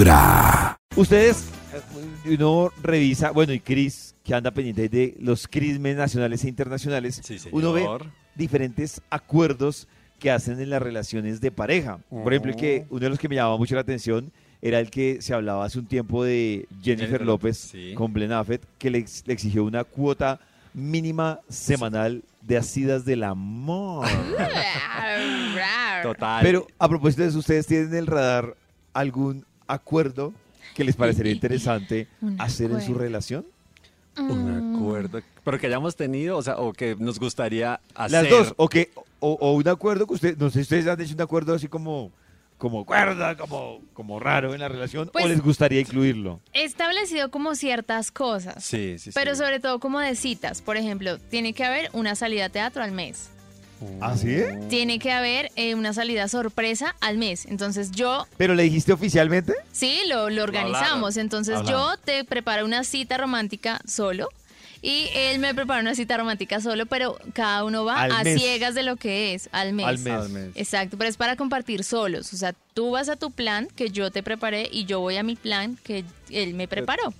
Vibra. Ustedes, uno revisa, bueno, y Cris, que anda pendiente de los crismes nacionales e internacionales, Sí, uno ve diferentes acuerdos que hacen en las relaciones de pareja. Por ejemplo, que, Oh. uno de los que me llamaba mucho la atención era el que se hablaba hace un tiempo de Jennifer, Jennifer López López, sí. con Ben Affleck, que le, ex- le exigió una cuota mínima semanal de asidas del amor. Total. Pero a propósito de eso, ¿ustedes tienen en el radar algún acuerdo que les parecería interesante hacer en su relación? Un acuerdo. Pero que hayamos tenido, o sea, o que nos gustaría hacer. Las dos, o que o, o un acuerdo que ustedes, no sé si ustedes han hecho un acuerdo así como como cuerda, como como raro en la relación Pues- o les gustaría incluirlo. He establecido como ciertas cosas, Sí, sí, sí. pero sobre todo como de citas. Por ejemplo, tiene que haber una salida a teatro al mes. ¿Ah, sí? Tiene que haber eh, una salida sorpresa al mes. Entonces yo, Pero le dijiste oficialmente? sí, lo, lo organizamos. Entonces yo te preparo una cita romántica solo. Y él me prepara una cita romántica solo, pero cada uno va Al a mes. ciegas de lo que es, al mes. Al mes. Al mes. Exacto, pero es para compartir solos. O sea, tú vas a tu plan que yo te preparé y yo voy a mi plan que él me preparó.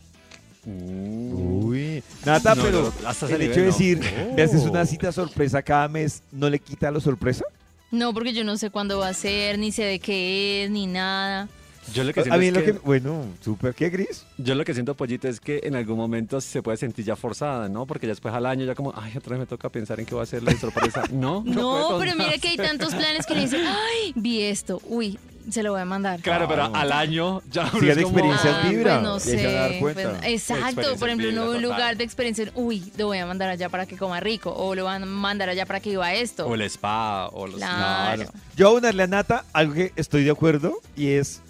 Uy, Nata, No, pero no, hasta el hecho de no. decir, me haces Oh. una cita sorpresa cada mes, ¿no le quita lo sorpresa? No, porque yo no sé cuándo va a ser, ni sé de qué es, ni nada. Yo lo que A siento mí es lo que, que, bueno, súper, ¿qué, Gris? yo lo que siento, Pollito, es que en algún momento se puede sentir ya forzada, ¿no? Porque ya después al año ya como, ay, otra vez me toca pensar en qué va a hacerle de sorpresa. No, No, puede pero mira que hay tantos planes que le dicen, ay, vi esto, uy, se lo voy a mandar. Claro, pero al año ya uno es como- experiencias Ah, vibra. pues no y a dar cuenta. pues, exacto, Experiencias por ejemplo, vibra, un total. lugar de experiencia, uy, lo voy a mandar allá para que coma rico, o lo van a mandar allá para que viva esto. O el spa, o los... Claro. Yo voy a unirle a Nata algo que estoy de acuerdo y es,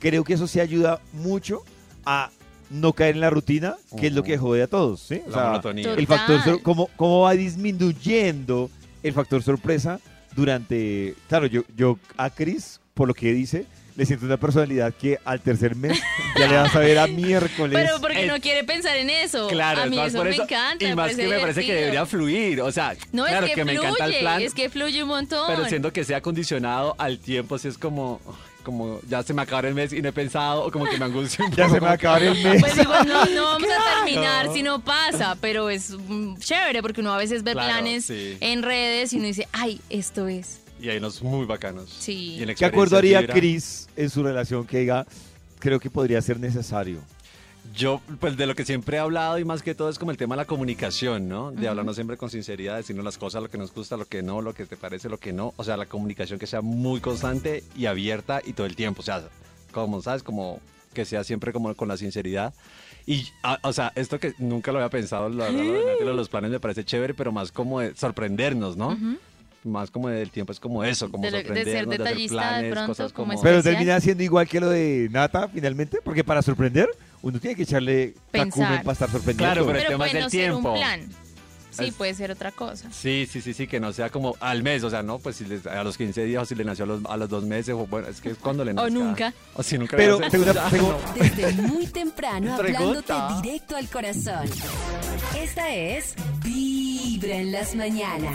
creo que eso sí ayuda mucho a no caer en la rutina, que es lo que jode a todos, ¿sí? O La sea, monotonía. el factor, Total. sor- cómo, cómo va disminuyendo el factor sorpresa durante, claro, yo, yo a Chris, por lo que dice, le siento una personalidad que al tercer mes ya le vas a ver a miércoles. Pero porque Es- no quiere pensar en eso. Claro, a mí eso por me encanta. Y más que me parece que debería fluir. O sea, No, claro es que, me fluye, encanta el plan. es que fluye un montón. Pero siento que sea condicionado al tiempo, si es como, como ya se me acaba el mes y no he pensado, o como que me angustia un ya se me va a acabar el mes. Pues igual no, no vamos a terminar si no pasa, pero es mm, chévere porque uno a veces ve Claro, planes sí. en redes y uno dice, ay, esto es. Y hay unos muy bacanos. Sí. ¿Qué acuerdo haría. Chris en su relación que diga, creo que podría ser necesario? Yo, pues de lo que siempre he hablado y más que todo es como el tema de la comunicación, ¿no? De hablarnos siempre con sinceridad, decirnos las cosas, lo que nos gusta, lo que no, lo que te parece, lo que no. O sea, la comunicación que sea muy constante y abierta y todo el tiempo. O sea, como, ¿sabes? Como que sea siempre como con la sinceridad. Y, ah, o sea, esto que nunca lo había pensado, la verdad, lo de los planes me parece chévere, pero más como de sorprendernos, ¿no? Más como del tiempo, es como eso, como De ser hacer detallista de pronto, cosas como como... Pero termina siendo igual que lo de Nata, finalmente, porque para sorprender, uno tiene que echarle tacumen para estar sorprendiendo. Claro, pero- el Pero tema es el no ser un tiempo. plan. Sí, puede ser otra cosa. Sí, sí, sí, sí, que no sea como al mes, o sea, no, pues si les- a los 15 días o si le nació a los, a los dos meses, o bueno, es que es cuando le nazca. nunca. O si nunca Pero le no. Desde muy temprano hablándote Pregunta. directo al corazón. Esta es Vibra en las mañanas.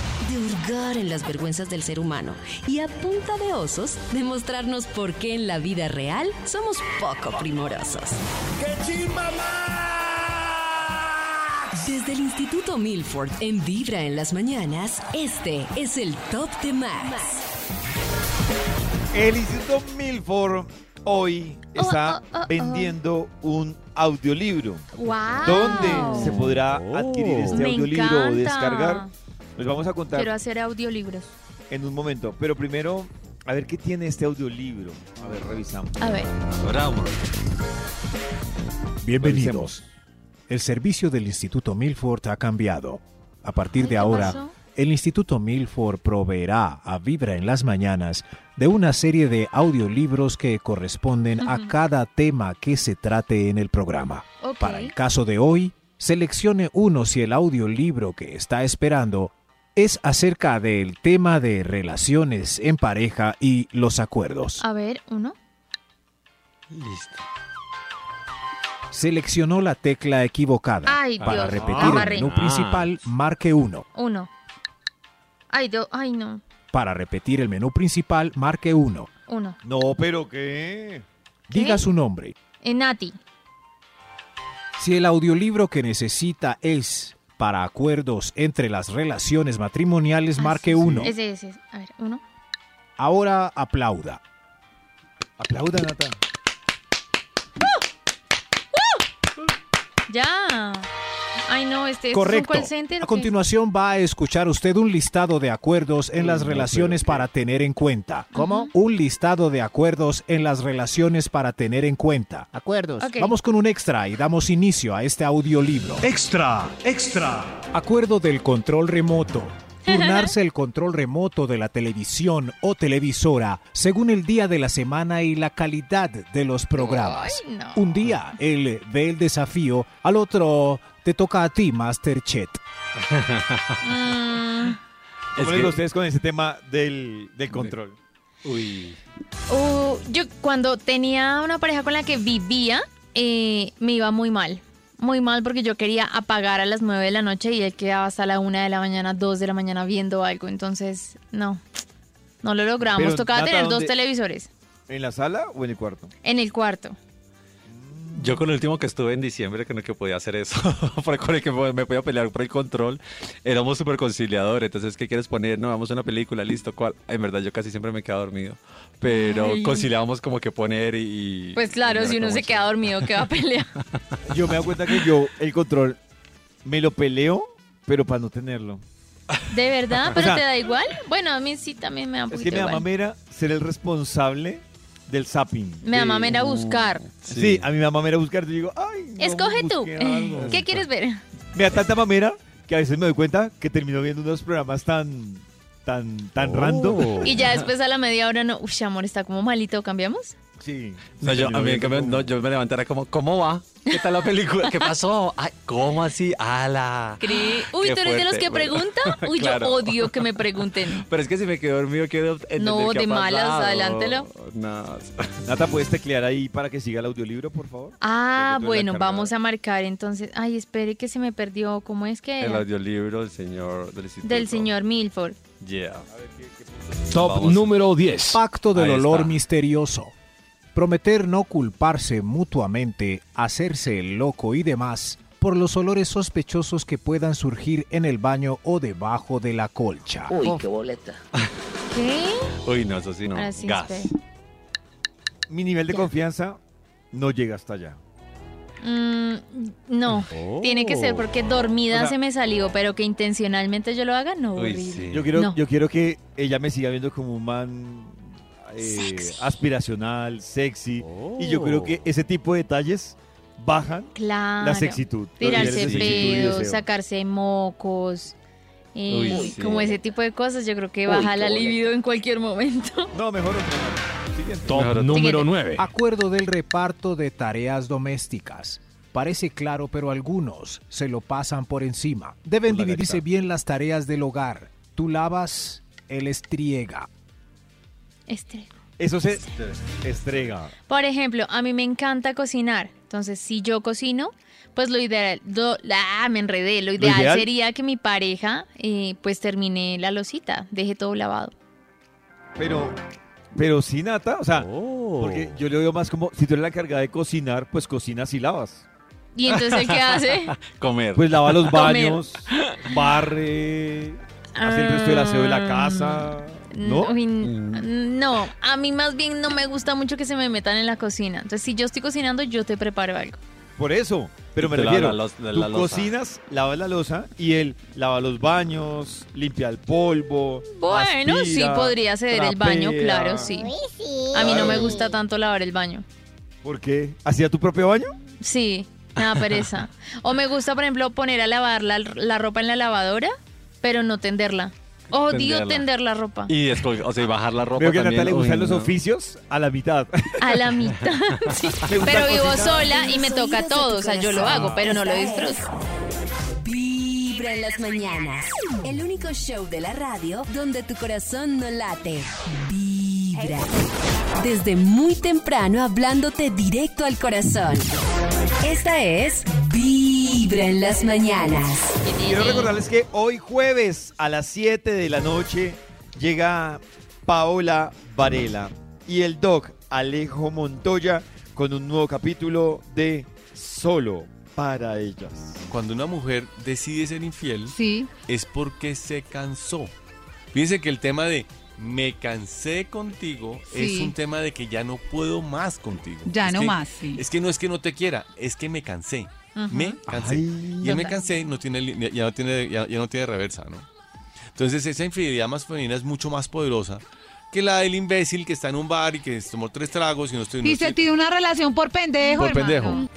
De hurgar en las vergüenzas del ser humano. Y a punta de osos, demostrarnos por qué en la vida real somos poco primorosos. Desde el Instituto Milford en Vibra en las mañanas, este es el Top de Max. El Instituto Milford hoy está oh, oh, oh. vendiendo un audiolibro. ¡Wow! ¿Dónde se podrá adquirir este Me audiolibro o descargar? Les vamos a contar Quiero hacer audiolibros. en un momento. Pero primero, a ver qué tiene este audiolibro. A ver, revisamos. A ver. Bravo. Bienvenidos. El servicio del Instituto Milford ha cambiado. A partir de ¿qué ahora, pasó? el Instituto Milford proveerá a Vibra en las mañanas de una serie de audiolibros que corresponden a cada tema que se trate en el programa. Para el caso de hoy, seleccione uno si el audiolibro que está esperando es acerca del tema de relaciones en pareja y los acuerdos. A ver, uno. Listo. Seleccionó la tecla equivocada. Ay, Para Dios. repetir el menú principal, marque 1. Uno. Ay, Dios. Ay, no. Para repetir el menú principal, marque 1. Uno. No, pero ¿qué? Diga ¿Qué? su nombre. Eh, Nati. Si el audiolibro que necesita es para acuerdos entre las relaciones matrimoniales, Ah, marque sí, 1. Ese, ese. A ver, uno. Ahora aplauda. Aplauda, Nata. Ya. Ay, no, este es un Correcto. call center. A continuación va a escuchar usted un listado de acuerdos en las no, relaciones para tener en cuenta. ¿Cómo? Un listado de acuerdos en las relaciones para tener en cuenta. Acuerdos. Ok. Vamos con un extra y damos inicio a este audiolibro. Extra, extra. Acuerdo del control remoto. Turnarse el control remoto de la televisión o televisora según el día de la semana y la calidad de los programas. Ay, no. Un día él ve el desafío, al otro te toca a ti, Master Chet. Mm, Es ¿Cómo que- les va a ustedes con ese tema del, del control? Uy. uh, yo cuando tenía una pareja con la que vivía, eh, me iba muy mal. Muy mal porque yo quería apagar a las 9 de la noche y él quedaba hasta la 1 de la mañana, 2 de la mañana viendo algo. Entonces, no. No lo logramos. Pero, Tocaba Nata, tener dos ¿dónde- televisores ¿En la sala o en el cuarto? en el cuarto. Yo con el último que estuve en diciembre, con el que podía hacer eso, por- con el que me podía pelear por el control, éramos súper conciliadores. Entonces, ¿qué quieres poner? No, vamos a una película, listo, ¿cuál? En verdad, yo casi siempre me quedaba dormido. Pero Ay. conciliábamos como que poner y... Pues claro, y si uno se queda dormido, ¿qué va a pelear? Yo me doy cuenta que yo el control me lo peleo, pero para no tenerlo. ¿De verdad? ¿Pero sea- te da igual? Bueno, a mí sí también me da un Es que me da mamera ser el responsable del zapping. Me da de- mamera buscar. Sí. a mí me da mamera buscar. Yo digo, ay, no, Escoge tú. algo. ¿Qué quieres ver? Me da tanta mamera que a veces me doy cuenta que termino viendo unos programas tan, tan, tan Oh. random. Y ya después a la media hora no. Uy, amor, está como malito, ¿cambiamos? Sí. No, Sí, yo, a mí, en viendo cambio, como- no, yo me levantara como, ¿cómo va? ¿Qué tal la película? ¿Qué pasó? Ay, ¿Cómo así? ¡Ala! Cre- Uy, ¿tú eres de los que bueno. pregunta? Uy, Claro. yo odio que me pregunten. Pero es que si me quedo dormido, quiero entender No, qué de ha malas, adelántelo. No. Nata, ¿puedes teclear ahí para que siga el audiolibro, por favor? Ah, que bueno, vamos a marcar entonces. Ay, espere que se me perdió. ¿Cómo es que El era? audiolibro del señor del señor Milford. Yeah. Top Vamos. número 10. Pacto del Ahí olor está. misterioso. Prometer no culparse mutuamente, hacerse el loco y demás por los olores sospechosos que puedan surgir en el baño o debajo de la colcha. Uy, qué boleta. ¿Qué? Uy, no, eso sí no. Gas. Mi nivel de Ya. confianza no llega hasta allá. Mm, no, tiene que ser porque dormida O sea- se me salió, pero que intencionalmente yo lo haga, no. Uy, sí. Yo quiero, No. yo quiero que ella me siga viendo como un man eh, Sexy. aspiracional, sexy. Y yo creo que ese tipo de detalles bajan Claro. la sexitud. Tirarse pedos, sacarse mocos. eh, Uy, sí. Como ese tipo de cosas, yo creo que Uy, baja qué la libido en cualquier momento. No, mejor otro. Siguiente. Top Mejor- número Siguiente. 9. Acuerdo del reparto de tareas domésticas. Parece claro, pero algunos se lo pasan por encima. Deben Por dividirse bien las tareas del hogar. Tú lavas, él estriega. Este. Eso se estrega. Por ejemplo, a mí me encanta cocinar. Entonces, si yo cocino, pues lo ideal, lo- ah, me enredé. Lo ideal, ideal? sería que mi pareja, eh, pues termine la losita, deje todo lavado. Pero, pero sí, Nata, o sea, porque yo le veo más como, si tú eres la encargada de cocinar, pues cocinas y lavas. Y entonces, ¿el qué hace? Comer. Pues lava los Comer. baños, barre, hace el resto del aseo de la casa, ¿no? Mm. no, a mí más bien no me gusta mucho que se me metan en la cocina. Entonces, si yo estoy cocinando, yo te preparo algo. Por eso, pero me refiero, la tú cocinas, lavas la losa y él lava los baños, limpia el polvo, Bueno, sí podría ceder el baño, claro, sí. A mí no me gusta tanto lavar el baño. ¿Por qué? ¿Hacía tu propio baño? Sí, me da pereza. O me gusta, por ejemplo, poner a lavar la, la ropa en la lavadora pero no tenderla. Odio Tenderla. tender la ropa. Y esco- o sea, y bajar la ropa Veo que a también. Nata le gustan los no. oficios a la mitad. A la mitad. Sí. Le gusta Pero vivo sola y me toca todo. O sea, yo lo hago, pero no lo disfruto. Vibra en las mañanas. El único show de la radio donde tu corazón no late. Vibra. Desde muy temprano hablándote directo al corazón. Esta es Vibra en las mañanas. Quiero recordarles que hoy jueves a las 7 de la noche llega Paola Varela y el doc Alejo Montoya con un nuevo capítulo de Solo para ellas. Cuando una mujer decide ser infiel, Sí. es porque se cansó. Fíjense que el tema de me cansé contigo es un tema de que ya no puedo más contigo. Ya Es no que- más, sí. Es que no es que no te quiera, es que me cansé. Me cansé. Ay. y me cansé no tiene, ya, no tiene, ya, ya no tiene reversa, ¿no? Entonces esa infidelidad más femenina es mucho más poderosa que la del imbécil que está en un bar y que tomó tres tragos y no estoy... no Y se estoy- tiene una relación por pendejo, Por hermano. pendejo.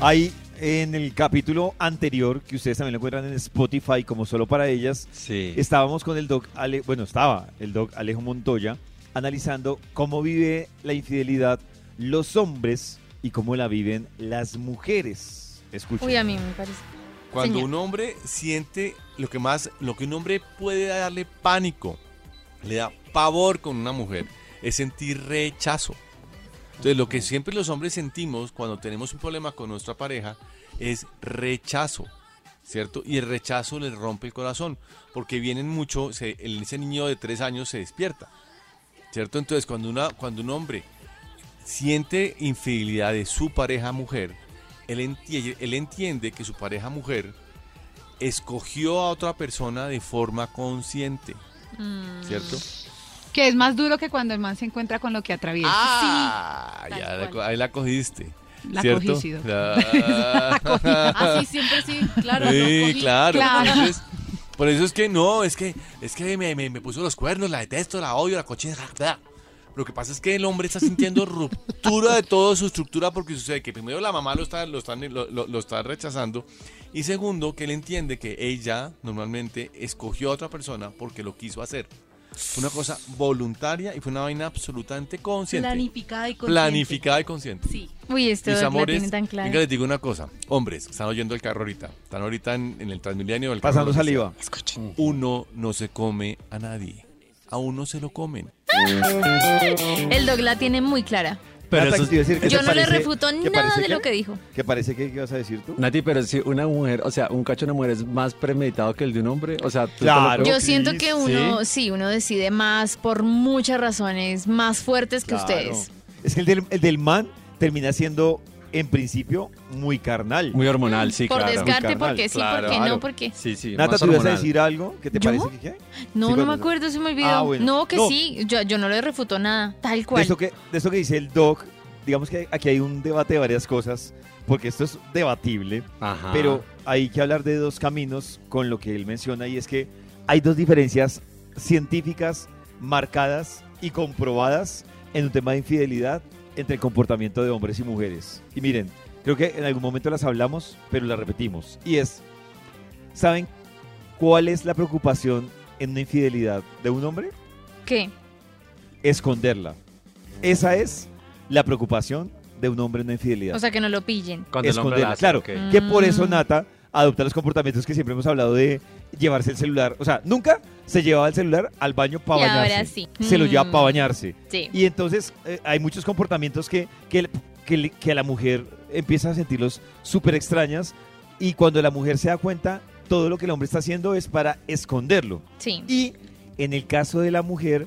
Ahí en el capítulo anterior, que ustedes también lo encuentran en Spotify como Solo para ellas, Sí. estábamos con el doc, Ale- bueno, estaba el doc Alejo Montoya analizando cómo vive la infidelidad los hombres y cómo la viven las mujeres. Escuchen. Uy, a mí me parece. Cuando Señor. un hombre siente lo que más, lo que un hombre puede darle pánico, le da pavor con una mujer, es sentir rechazo. Entonces, lo que siempre los hombres sentimos cuando tenemos un problema con nuestra pareja es rechazo, ¿cierto? Y el rechazo les rompe el corazón, porque vienen mucho, se- el- ese niño de tres años se despierta, ¿cierto? Entonces, cuando, una, cuando un hombre siente infidelidad de su pareja mujer, él entiende, él entiende que su pareja mujer escogió a otra persona de forma consciente, Mm. ¿cierto? Que es más duro que cuando el man se encuentra con lo que atraviesa. Ah, ya la ahí la cogiste. La ¿cierto? cogí, sí, doctor. La- Así siempre sí, claro. Sí, cogí. claro. Claro. Entonces, por eso es que no, es que es que me, me- me puso los cuernos, la detesto, la odio, la cochina. Lo que pasa es que el hombre está sintiendo ruptura de toda su estructura porque sucede que primero la mamá lo está, lo está, lo- lo- lo está rechazando y segundo que él entiende que ella normalmente escogió a otra persona porque lo quiso hacer. Fue una cosa voluntaria y fue una vaina absolutamente consciente. Planificada y consciente. Planificada y consciente. Sí. Uy, esto Mis amores, tan venga, les digo una cosa. Hombres, están oyendo el carro ahorita. Están ahorita en, en el Transmilenio del carro. Pasando lo que saliva. sea. Uno no se come a nadie. A uno se lo comen. El dog la tiene muy clara. Pero Nata, eso- te iba a decir, ¿qué Yo te no le parece- refuto qué nada parece de lo que dijo. ¿Qué parece que qué vas a decir tú? Nati, pero si una mujer, o sea, un cacho de una mujer es más premeditado que el de un hombre, o sea, tú te lo- Claro. Yo siento que uno, sí, uno decide más por muchas razones más fuertes que Claro. ustedes. Es que el del, el del man termina siendo, en principio, muy carnal. muy hormonal, sí, por claro. descarte, carnal, porque sí, claro, porque claro. no, porque Sí, sí. Nata, más ¿tú ibas a hormonal. decir algo? ¿Qué te ¿Yo? parece que qué? no, Sí, no me acuerdo, se me olvidó. Ah, bueno. No, que No. sí, yo, yo no le refuto nada, tal De cual. esto, que, de esto que dice el doc, digamos que aquí hay un debate de varias cosas, porque esto es debatible, Ajá. pero hay que hablar de dos caminos con lo que él menciona y es que hay dos diferencias científicas marcadas y comprobadas en un tema de infidelidad entre el comportamiento de hombres y mujeres. Y miren, creo que en algún momento las hablamos, pero las repetimos. Y es, ¿saben cuál es la preocupación en una infidelidad de un hombre? ¿Qué? Esconderla. Esa es la preocupación de un hombre en una infidelidad. O sea, que no lo pillen. Cuando el hombre esconderla. hace, claro, que por eso Mm. Nata adopta los comportamientos que siempre hemos hablado de llevarse el celular. O sea, nunca se llevaba el celular al baño para Y bañarse. ahora sí. Se lo lleva Mm. para bañarse. Sí. Y entonces eh, hay muchos comportamientos que, que, que, le- que a la mujer empieza a sentirlos súper extrañas y cuando la mujer se da cuenta, todo lo que el hombre está haciendo es para esconderlo. Sí. Y en el caso de la mujer,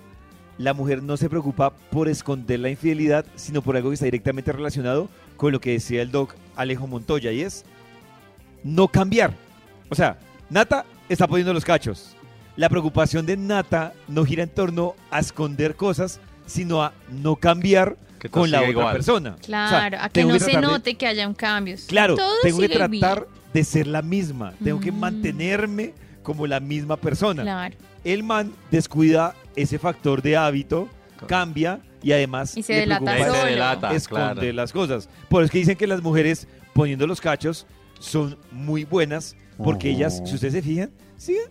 la mujer no se preocupa por esconder la infidelidad, sino por algo que está directamente relacionado con lo que decía el doc Alejo Montoya, y es no cambiar. O sea, Nata está poniendo los cachos. La preocupación de Nata no gira en torno a esconder cosas, sino a no cambiar con la otra igual. persona. O sea, Claro, a que no se de- note que hayan cambios. Claro, Todo tengo que bien. tratar de ser la misma. Tengo que Mm. mantenerme como la misma persona Claro. el man descuida ese factor de hábito, cambia y además Y se le delata se claro. las cosas. Por eso es que dicen que las mujeres poniendo los cachos son muy buenas Porque ellas, si ustedes se fijan, siguen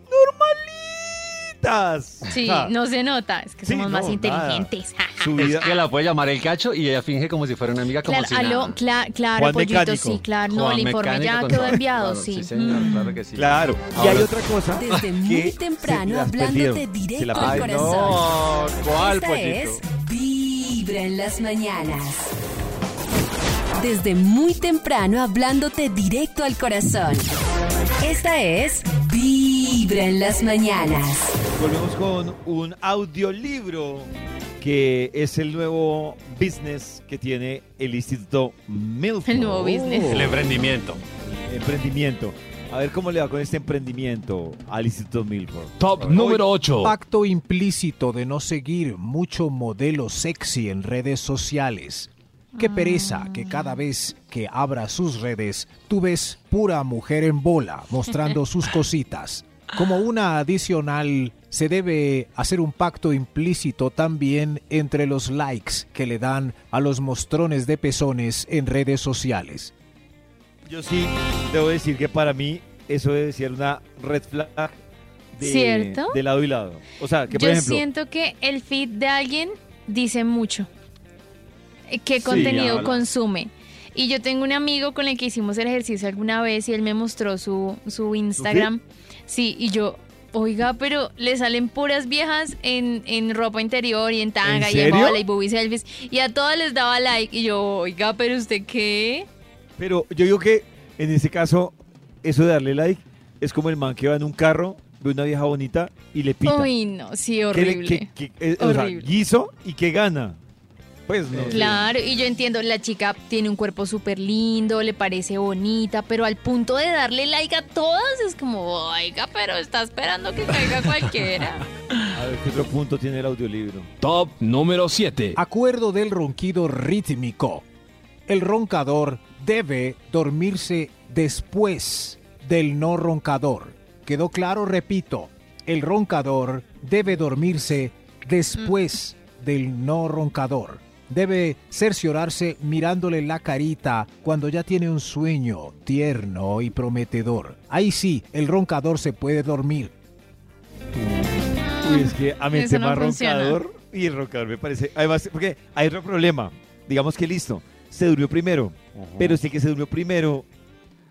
normalitas. Sí, Ja, no se nota, es que Sí, somos más no, inteligentes. Su Es vida. que la puede llamar el cacho y ella finge como si fuera una amiga como Claro, si aló, nada. cla- claro, Juan pollito, Mecánico. sí, claro. No, Juan el informe Mecánico ya con quedó enviado, Claro, sí. señor, Mm. claro que sí. Claro. y Ahora- hay otra cosa. Desde muy que temprano, se las hablándote perdieron, se directo la al corazón. ¿cuál Esta pollito? es Vibra en las mañanas. Desde muy temprano hablándote directo al corazón. Esta es Vibra en las mañanas. Volvemos con un audiolibro que es el nuevo business que tiene el Instituto Milford. El nuevo business. El emprendimiento. Emprendimiento. A ver cómo le va con este emprendimiento al Instituto Milford. Top número 8. Pacto implícito de no seguir mucho modelo sexy en redes sociales. Qué pereza que cada vez que abra sus redes, tú ves pura mujer en bola mostrando sus cositas. Como una adicional, se debe hacer un pacto implícito también entre los likes que le dan a los mostrones de pezones en redes sociales. Yo sí debo decir que para mí eso debe ser una red flag de, ¿Cierto? de lado y lado. O sea, que por Yo ejemplo, siento que el feed de alguien dice mucho. Eh, ¿Qué contenido consume? Y yo tengo un amigo con el que hicimos el ejercicio alguna vez y él me mostró su, su Instagram. Sí, y yo, oiga, pero le salen puras viejas en, en ropa interior y en tanga y en bola y booby selfies. Y a todas les daba like. Y yo, oiga, pero usted qué? pero yo digo que en ese caso, eso de darle like es como el man que va en un carro, ve una vieja bonita y le pita. Uy, no, sí, ¿Qué le- horrible. qué- qué- eh, o sea, Horrible. guiso y qué gana. Pues no. sé. Claro, y yo entiendo, la chica tiene un cuerpo súper lindo, le parece bonita, pero al punto de darle like a todas es como, oiga, pero está esperando que caiga cualquiera. A ver qué otro punto tiene el audiolibro. Top número 7. Acuerdo del ronquido rítmico. El roncador debe dormirse después del no roncador. ¿Quedó claro? Repito, el roncador debe dormirse después del no roncador. Debe cerciorarse mirándole la carita cuando ya tiene un sueño tierno y prometedor. Ahí sí, el roncador se puede dormir. Uy, es que a mí el Eso no tema roncador y el roncador me parece. Además, porque hay otro problema. Digamos que listo, se durmió primero, pero si el que se durmió primero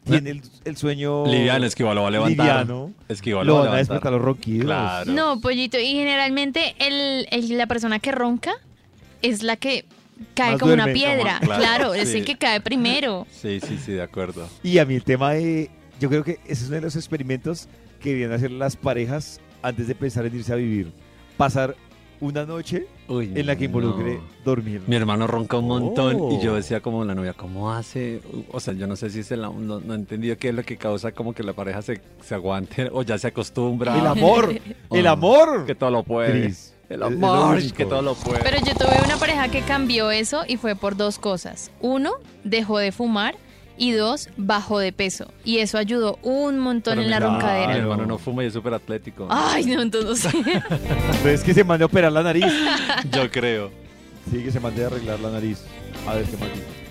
tiene el, el sueño. Liviano, Esquiva lo va a levantar. Liviano. Esquiva Lo lo va a a despertar levantar. los ronquidos. Claro. No, pollito, y generalmente el, el- la persona que ronca es la que cae Más como una piedra. como- claro, claro, es el que cae primero. Sí, sí, sí, de acuerdo. Y a mí el tema de. Yo creo que ese es uno de los experimentos que deberían hacer las parejas antes de pensar en irse a vivir. Pasar una noche Uy, en la que involucre no. dormir. Mi hermano ronca un montón Oh. y yo decía como la novia, ¿cómo hace? O sea, yo no sé si se la, no, no he entendido qué es lo que causa como que la pareja se, se aguante o ya se acostumbra. El amor, el Oh, amor. Que todo lo puede. Cris, El es amor, que todo lo puede. Pero yo tuve una pareja que cambió eso y fue por dos cosas. Uno, dejó de fumar y dos, bajó de peso. Y eso ayudó un montón Pero en la claro. Mi roncadera. hermano no fuma y es súper atlético. Ay, no, entonces Entonces que se mande a operar la nariz. Yo creo. Sí, que se mande a arreglar la nariz. A ver qué más.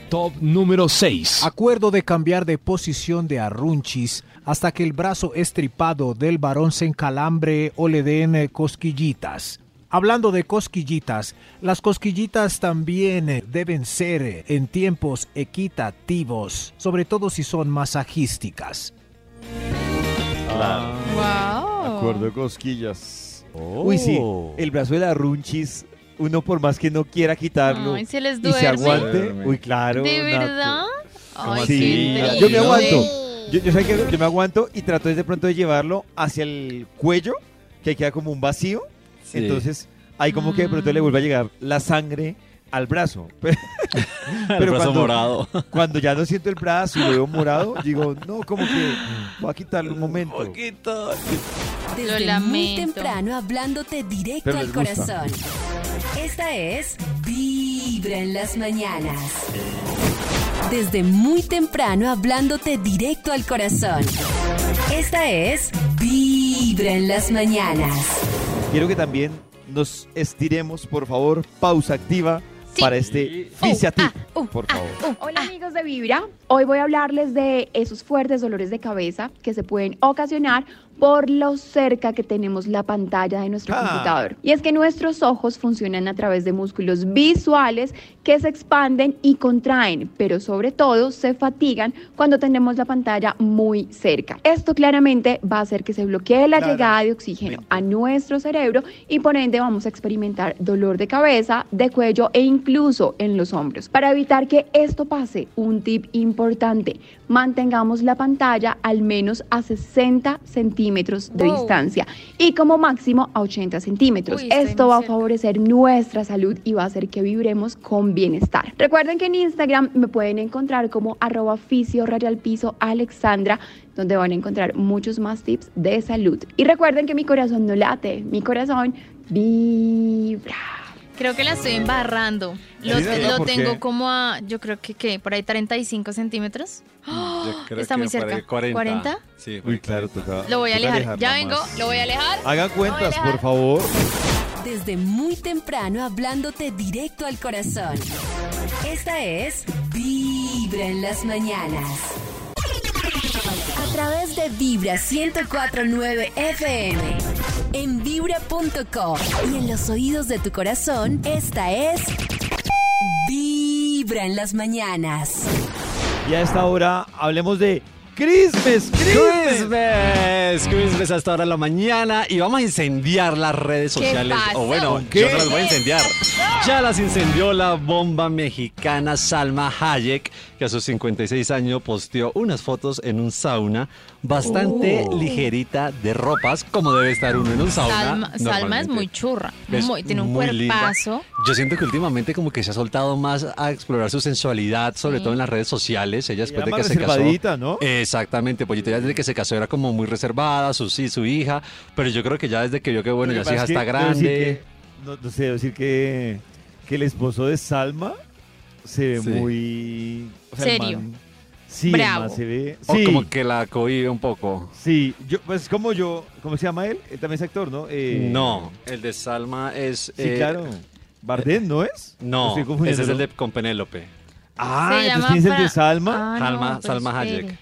Top número 6. Acuerdo de cambiar de posición de arrunchis hasta que el brazo estripado del varón se encalambre o le den eh, cosquillitas. Hablando de cosquillitas, las cosquillitas también eh, deben ser eh, en tiempos equitativos, sobre todo si son masajísticas. Ah, wow. acuerdo cosquillas. Uy, sí. El brazo de la runchis, uno por más que no quiera quitarlo Ay, se les y se aguante. Duerme. Uy, claro. ¿De verdad? Ay, Sí, yo me aguanto. Yo, yo, sé que yo me aguanto y trato de pronto de llevarlo hacia el cuello, que queda como un vacío. Sí. Entonces, ahí como que de pronto le vuelve a llegar la sangre al brazo. el brazo cuando, morado. cuando ya no siento el brazo y lo veo morado, digo, no, como que voy a quitarle un momento. poquito. Desde Lo muy lamento. temprano hablándote directo Pero al corazón. Esta es Vibra en las mañanas. Desde muy temprano hablándote directo al corazón. Esta es Vibra en las mañanas. Quiero que también nos estiremos, por favor, pausa activa Sí. para este Fisiatip, Uh, ah, uh, por Hola amigos de Vibra, hoy voy a hablarles de esos fuertes dolores de cabeza que se pueden ocasionar por lo cerca que tenemos la pantalla de nuestro Ah. computador. Y es que nuestros ojos funcionan a través de músculos visuales que se expanden y contraen, pero sobre todo se fatigan cuando tenemos la pantalla muy cerca. Esto claramente va a hacer que se bloquee la llegada de oxígeno a nuestro cerebro y por ende vamos a experimentar dolor de cabeza, de cuello e incluso en los hombros. Para evitar que esto pase, un tip importante, mantengamos la pantalla al menos a 60 centímetros de Wow. distancia y como máximo a 80 centímetros. Uy, Esto va a favorecer nuestra salud y va a hacer que vibremos con bienestar. Recuerden que en Instagram me pueden encontrar como arroba fisio piso Alexandra, donde van a encontrar muchos más tips de salud. Y recuerden que mi corazón no late, mi corazón vibra. Creo que la estoy embarrando. Lo, Sí, ¿verdad? lo ¿Por tengo como a, yo creo que, ¿qué? Por ahí 35 centímetros. Yo creo Está que muy cerca. 40. 40. Sí, Uy, claro, toca. Lo voy a alejar. Ya vengo, más. lo voy a alejar. Hagan cuentas, por favor. Desde muy temprano hablándote directo al corazón. Esta es Vibra en las mañanas. A través de Vibra 1049 FM. En vibra.com. Y en los oídos de tu corazón, esta es Vibra en las mañanas. Y a esta hora hablemos de Christmas, Christmas. Christmas, Christmas hasta ahora de la mañana y vamos a incendiar las redes ¿Qué sociales. pasó? O bueno, yo no las voy a incendiar. Ya las incendió la bomba mexicana Salma Hayek, que a sus 56 años posteó unas fotos en un sauna bastante Oh. ligerita de ropas, como debe estar uno en un sauna. Salma, Salma es muy churra. Es muy- tiene un muy linda. cuerpazo. Yo siento que últimamente como que se ha soltado más a explorar su sensualidad, sobre Sí. todo en las redes sociales. Ella después de que se casó. ¿no? Exactamente, Pollito ya desde que se casó era como muy reservada, su sí, su hija, pero yo creo que ya desde que vio que bueno, ya su hija está grande. que- no, no sé, debo decir que, que el esposo de Salma se ve Sí. muy... o sea, Serio. man- sí, Bravo. se ve... O como que la cohibe un poco. sí. Yo, pues como yo... ¿Cómo se llama él? Él también es actor, ¿no? Eh, no, el de Salma es... Sí, eh, claro. Bardem, ¿no es? No, ese es el de con Penélope. Ah, entonces ¿quién es el de Salma? Ah, no, Salma, pero Salma espere. Hayek.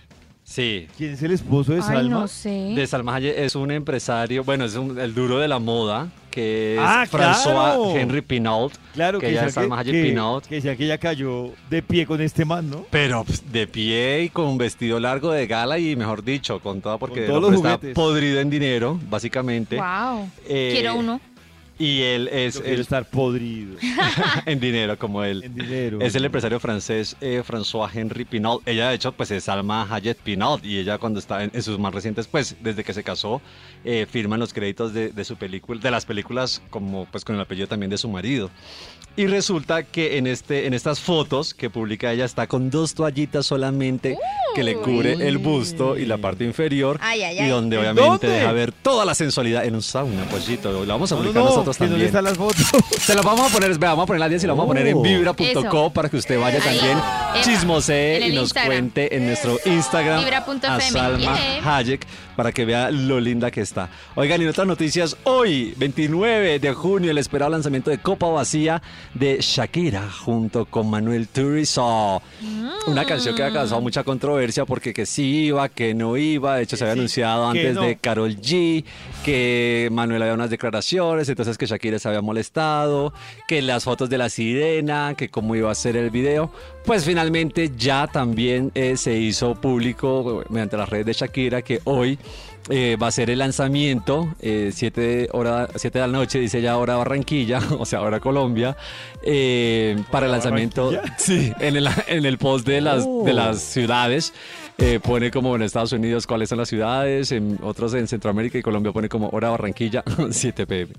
Sí. ¿Quién es el esposo de Ay, Salma? no sé. De Salma Hayek es un empresario, bueno, es un- el duro de la moda, que es Ah, François claro. Henry Pinault. Claro, que que, ella es Salma Hayek que, Pinault. que decía que ella cayó de pie con este man, ¿no? Pero pues, de pie y con un vestido largo de gala y mejor dicho, con todo porque Con todos los está podrido en dinero, básicamente. Wow. Eh, Quiero uno. Y él es Yo quiero el- estar podrido en dinero como él. en dinero. Es el empresario francés eh, François Henry Pinault. Ella, de hecho, pues es Salma Hayek Pinault. Y ella, cuando está en, en sus más recientes, pues desde que se casó, eh, firman los créditos de, de su película, de las películas, como pues con el apellido también de su marido. Y resulta que en, este, en estas fotos que publica ella está con dos toallitas solamente que le cubre el busto y la parte inferior. Ay, ay, y ay. donde ¿En obviamente dónde? deja ver toda la sensualidad en un sauna, pollito. Lo vamos a No, no, publicar no, nosotros le también. están las fotos. Se lo vamos a poner, vea, vamos a poner las 10 y lo vamos a poner en Oh. vibra.co para que usted vaya Ahí. también, chismosee y nos Instagram. cuente en nuestro Instagram Vibra.fm. a Salma Yeah. Hayek para que vea lo linda que está. Oigan, y en otras noticias, hoy, 29 de junio, el esperado lanzamiento de Copa Vacía de Shakira junto con Manuel Turizo. Una canción que ha causado mucha controversia porque que sí iba, que no iba. De hecho, se había sí, anunciado antes no. de Carol G, que Manuel había unas declaraciones, entonces que Shakira se había molestado, que las fotos de la sirena, que cómo iba a ser el video. Pues finalmente ya también eh, se hizo público eh, mediante las redes de Shakira que hoy eh, va a ser el lanzamiento, 7 hora, siete de la noche, dice ya hora Barranquilla, o sea, hora Colombia, eh, para el lanzamiento, sí, en el, en el post de las, de las ciudades. eh, pone como en Estados Unidos cuáles son las ciudades, en otros en Centroamérica y Colombia pone como hora Barranquilla, 7 pm.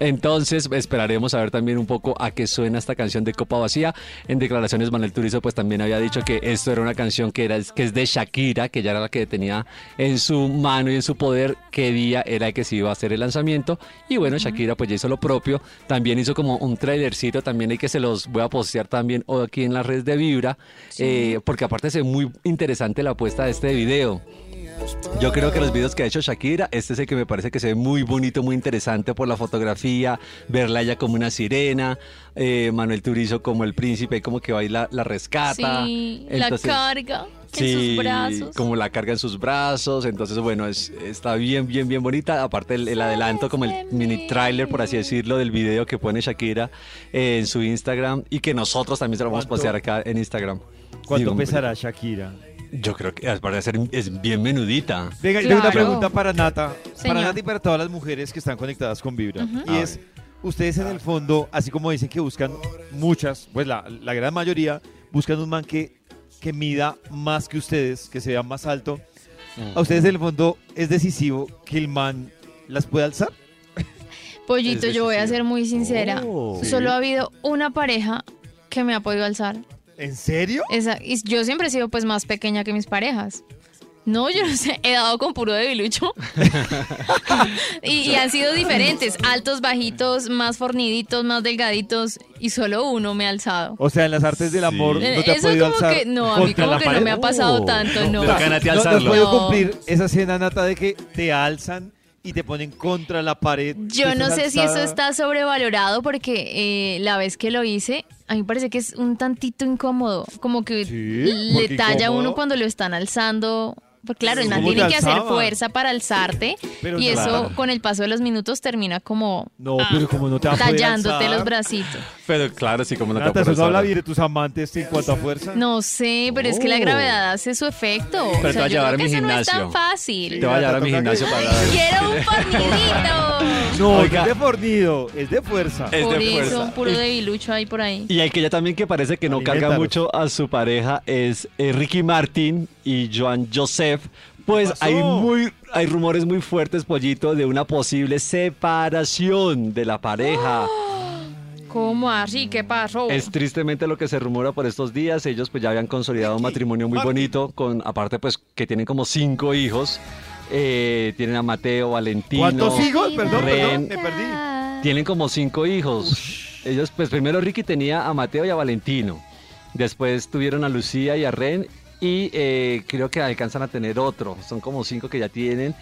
Entonces esperaremos a ver también un poco a qué suena esta canción de Copa Vacía. En declaraciones Manuel Turizo pues también había dicho que esto era una canción que, era, que es de Shakira, que ya era la que tenía en su mano y en su poder qué día era el que se iba a hacer el lanzamiento. Y bueno, Shakira pues ya hizo lo propio. También hizo como un trailercito, también hay que se los voy a postear también hoy aquí en las redes de Vibra, eh, porque aparte ve muy interesante la apuesta de este video. Yo creo que los videos que ha hecho Shakira, este es el que me parece que se ve muy bonito, muy interesante por la fotografía, verla ella como una sirena, eh, Manuel Turizo como el príncipe, como que va y la, la rescata. Sí, Entonces- la carga en Sí, sus brazos. como la carga en sus brazos, entonces bueno, es, está bien, bien, bien bonita, aparte el, el adelanto, como el mini trailer, por así decirlo, del video que pone Shakira eh, en su Instagram y que nosotros también se lo vamos a ¿Cuánto- postear acá en Instagram. ¿Cuánto Digo, pesará Shakira? Yo creo que al parecer es bien menudita. Venga, yo tengo una Claro. pregunta para Nata. Señor. Para Nata y para todas las mujeres que están conectadas con Vibra. Ujú. Y es, ustedes en el fondo, así como dicen que buscan muchas, pues la, la gran mayoría, buscan un man que, que mida más que ustedes, que se vea más alto. A ustedes en el fondo es decisivo que el man las pueda alzar. Pollito, yo voy a ser muy sincera. Oh. Solo ha habido una pareja que me ha podido alzar. ¿En serio? Esa, y yo siempre he sido pues más pequeña que mis parejas. No, yo no sé, he dado con puro debilucho. y, y han sido diferentes, altos, bajitos, más forniditos, más delgaditos, y solo uno me ha alzado. O sea, en las artes del amor no te ha Eso es podido como alzar que, no, a mí como que no me ha pasado Oh. tanto, no. Pero gánate ¿No, no has alzarlo. podido No. cumplir esa escena, Nata, de que te alzan y te ponen contra la pared? Yo no sé si eso está sobrevalorado porque eh, la vez que lo hice, a mí me parece que es un tantito incómodo. Como que Sí, ¿por le talla a incómodo? uno cuando lo están alzando. Pues claro, el man ¿Cómo te tiene que hacer fuerza para alzarte Pero y no. eso Claro. con el paso de los minutos termina como No, pero como no te va a poder tallándote los bracitos. Pero claro, sí, como no te Nata, va a eso no habla bien de tus amantes en cuanto a fuerza. No sé, pero es que la gravedad hace su efecto. Pero O te sea, va a yo llevar creo a mi que eso no es gimnasio. tan fácil. Te va a llevar a mi gimnasio que- para... Quiero un fornidito. No, Oiga. es de fornido, es de fuerza. Es Por de eso, fuerza. un puro debilucho ahí por ahí. Y hay que ya también que parece que no carga mucho a su pareja es eh, Ricky Martin y Joan Joseph. Pues hay muy hay rumores muy fuertes, pollito, de una posible separación de la pareja. ¿Cómo así? ¿Qué pasó? Es tristemente lo que se rumora por estos días. Ellos pues ya habían consolidado un matrimonio muy bonito, con aparte pues que tienen como cinco hijos. Eh, tienen a Mateo, Valentino. ¿Cuántos hijos? Perdón, Ren. perdón, me perdí. Tienen como cinco hijos. Ellos, pues primero Ricky tenía a Mateo y a Valentino. Después tuvieron a Lucía y a Ren. Y eh, creo que alcanzan a tener otro. Son como cinco que ya tienen.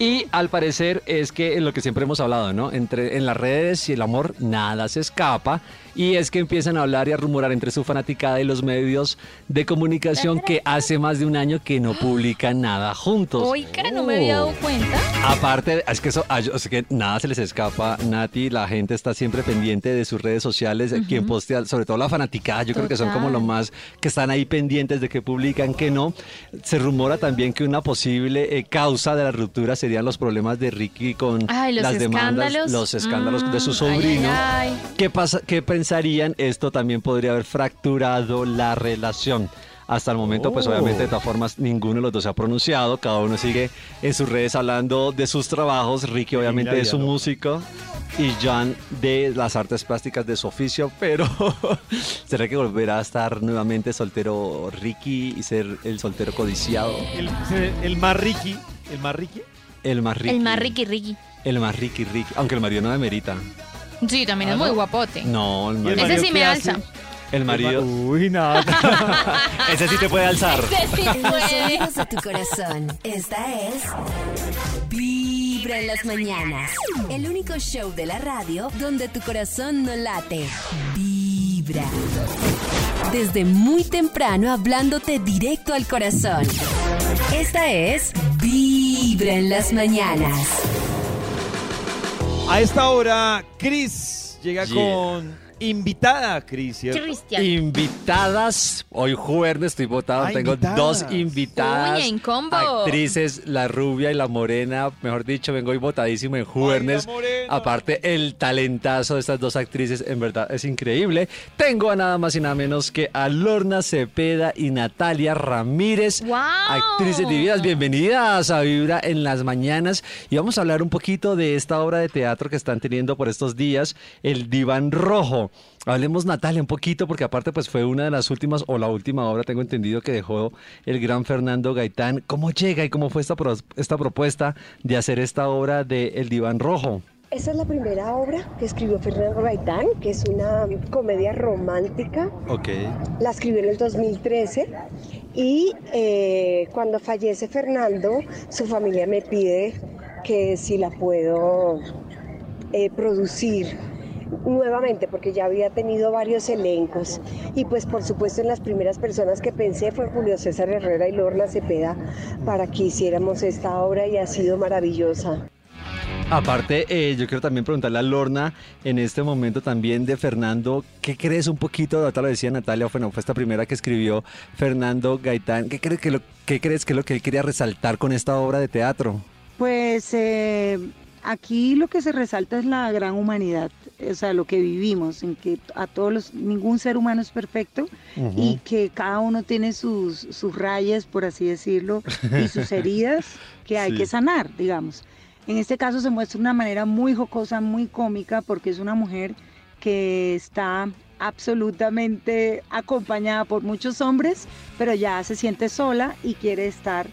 Y al parecer es que en lo que siempre hemos hablado, ¿no? Entre en las redes y el amor nada se escapa. Y es que empiezan a hablar y a rumorar entre su fanaticada y los medios de comunicación que hace más de un año que no publican nada juntos. Oiga, no me había dado cuenta. Aparte, es que eso, es que nada se les escapa, Nati, la gente está siempre pendiente de sus redes sociales, quien postea, sobre todo la fanaticada, yo creo que son como lo más que están ahí pendientes de que publican, que no. Se rumora también que una posible eh, causa de la ruptura serían los problemas de Ricky con Ay, las demandas, escándalos. los escándalos de su Mm, sobrino. ay, ay, ¿Qué pasa? ¿Qué pensarían? Esto también podría haber fracturado la relación. Hasta el momento, pues Oh. obviamente de todas formas ninguno de los dos se ha pronunciado, cada uno sigue en sus redes hablando de sus trabajos, Ricky obviamente de su músico y Jan de las artes plásticas de su oficio, pero ¿será que volverá a estar nuevamente soltero Ricky y ser el soltero codiciado? El, más Ricky, el más Ricky. El más Ricky. El más Ricky Ricky. El más Ricky Ricky, aunque el marido no demerita. Sí, también Ah, es muy ¿no? guapote. No, el ¿Y el marido. Ese sí me hace? alza. El marido. Uy, nada. Ese sí te puede alzar. Ese sí los de tu corazón. Esta es Vibra en las mañanas. El único show de la radio donde tu corazón no late. Vibra. Desde muy temprano hablándote directo al corazón. Esta es Vibra en las mañanas. A esta hora, Chris llega Yeah. con invitada, ¿cierto? Cristian. Invitadas, hoy jueves estoy votado, Ah, tengo invitadas. dos invitadas. Uy, en combo. Actrices, la rubia y la morena, mejor dicho, vengo hoy votadísimo en jueves. morena. Aparte, el talentazo de estas dos actrices, en verdad, es increíble. Tengo a nada más y nada menos que a Lorna Cepeda y Natalia Ramírez. ¡Wow! Actrices divinas, bienvenidas a Vibra en las mañanas. Y vamos a hablar un poquito de esta obra de teatro que están teniendo por estos días, El Diván Rojo. Hablemos, Natalia, un poquito, porque aparte pues fue una de las últimas, o la última obra, tengo entendido, que dejó el gran Fernando Gaitán. ¿Cómo llega y cómo fue esta, pro- esta propuesta de hacer esta obra de El Diván Rojo? Esa es la primera obra que escribió Fernando Gaitán, que es una comedia romántica. Ok. La escribió en el 2013 Y eh, cuando fallece Fernando, su familia me pide que si la puedo eh, producir nuevamente porque ya había tenido varios elencos y pues por supuesto en las primeras personas que pensé fue Julio César Herrera y Lorna Cepeda para que hiciéramos esta obra y ha sido maravillosa. Aparte, eh, yo quiero también preguntarle a Lorna en este momento también de Fernando, ¿qué crees un poquito? Ahorita lo decía Natalia, bueno, fue esta primera que escribió Fernando Gaitán. ¿Qué crees que, lo, qué crees que es lo que él quería resaltar con esta obra de teatro? Pues eh, aquí lo que se resalta es la gran humanidad, o sea, lo que vivimos, en que a todos los, ningún ser humano es perfecto y que cada uno tiene sus, sus rayas, por así decirlo, y sus heridas que hay Sí. que sanar, digamos. En este caso se muestra de una manera muy jocosa, muy cómica, porque es una mujer que está absolutamente acompañada por muchos hombres, pero ya se siente sola y quiere estar